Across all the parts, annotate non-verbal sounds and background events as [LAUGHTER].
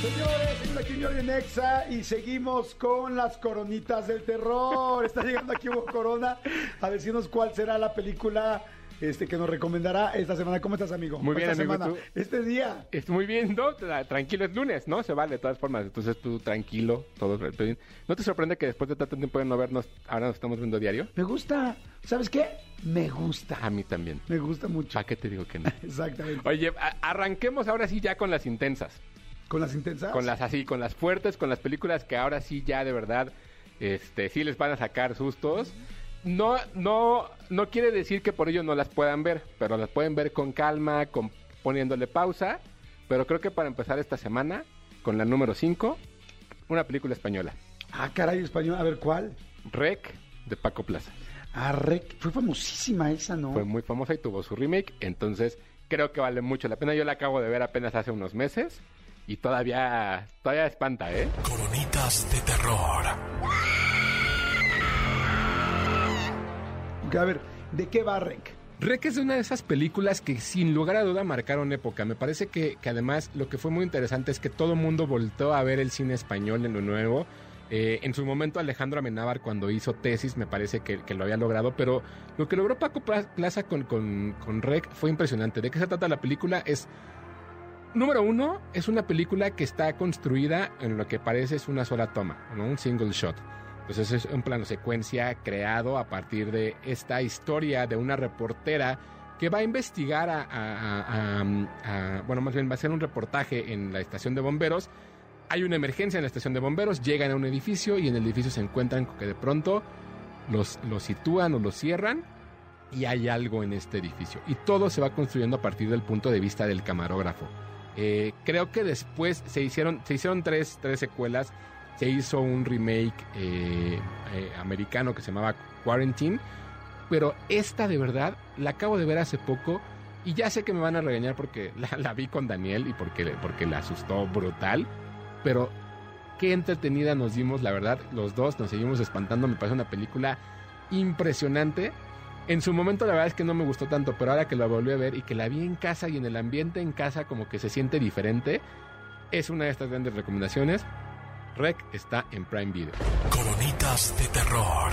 Señores, seguimos aquí en Jordi en Exa y seguimos con las coronitas del terror. Está llegando aquí Hugo Corona a decirnos cuál será la película este, que nos recomendará esta semana. ¿Cómo estás, amigo? Muy bien, Esta amigo, semana, ¿tú? Este día. Es muy bien, ¿no? Tra- Tranquilo, es lunes, ¿no? Se vale de todas formas. Entonces tú tranquilo, todo bien. ¿No te sorprende que después de tanto tiempo de no vernos, ahora nos estamos viendo diario? Me gusta. ¿Sabes qué? Me gusta. A mí también. Me gusta mucho. ¿Para qué te digo que no? [LAUGHS] Exactamente. Oye, arranquemos ahora sí ya con las intensas. ¿Con las intensas? Con las así, con las fuertes, con las películas que ahora sí ya de verdad, este, sí les van a sacar sustos. No, no, no quiere decir que por ello no las puedan ver, pero las pueden ver con calma, con, poniéndole pausa. Pero creo que para empezar esta semana, con la número 5, una película española. Ah, caray, español. A ver, ¿cuál? Rec de Paco Plaza. Ah, Rec. Fue famosísima esa, ¿no? Fue muy famosa y tuvo su remake, entonces creo que vale mucho la pena. Yo la acabo de ver apenas hace unos meses y todavía, todavía espanta, ¿eh? Coronitas de terror. A ver, ¿de qué va Rec? Rec es una de esas películas que sin lugar a duda marcaron época. Me parece que, que además lo que fue muy interesante es que todo el mundo volteó a ver el cine español en lo nuevo. Eh, en su momento Alejandro Amenábar cuando hizo tesis me parece que, que lo había logrado, pero lo que logró Paco Pla- Plaza con, con, con Rec fue impresionante. ¿De qué se trata la película? Es Número uno, es una película que está construida en lo que parece es una sola toma, un single shot. Entonces es un plano secuencia creado a partir de esta historia de una reportera que va a investigar a- a- a- a- bueno, más bien va a hacer un reportaje en la estación de bomberos. Hay una emergencia en la estación de bomberos, llegan a un edificio y en el edificio se encuentran con que de pronto los, los sitúan o los cierran y hay algo en este edificio. Y todo se va construyendo a partir del punto de vista del camarógrafo. Eh, creo que después se hicieron, se hicieron tres, tres secuelas. Se hizo un remake eh, eh, americano que se llamaba Quarantine. Pero esta de verdad la acabo de ver hace poco. Y ya sé que me van a regañar porque [LAUGHS] la, vi con Daniel y porque, porque la asustó brutal. Pero qué entretenida nos dimos, la verdad. Los dos nos seguimos espantando. Me parece una película impresionante. En su momento la verdad es que no me gustó tanto, pero ahora que la volví a ver y que la vi en casa y en el ambiente en casa como que se siente diferente, es una de estas grandes recomendaciones. Rec está en Prime Video. Coronitas de terror.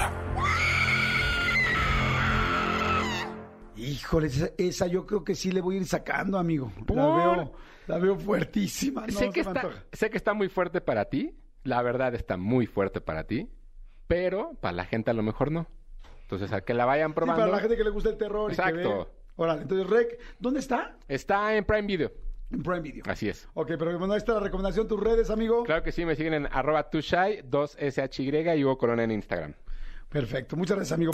Híjole, esa, esa yo creo que sí le voy a ir sacando, amigo. La veo, la veo fuertísima. No, sé, que está, sé que está muy fuerte para ti. La verdad está muy fuerte para ti. Pero para la gente a lo mejor no. Entonces, a que la vayan Sí, probando. para la gente que le gusta el terror y que Exacto. ve. Órale, entonces Rec, ¿dónde está? Está en Prime Video. En Prime Video. Así es. Ok, pero bueno, ahí está la recomendación, tus redes, amigo. Claro que sí, me siguen en arroba tushai, 2SHY y Hugo Corona en Instagram. Perfecto, muchas gracias, amigo.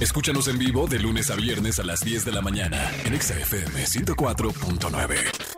Escúchanos en vivo de lunes a viernes a las 10 de la mañana en Exa FM 104.9.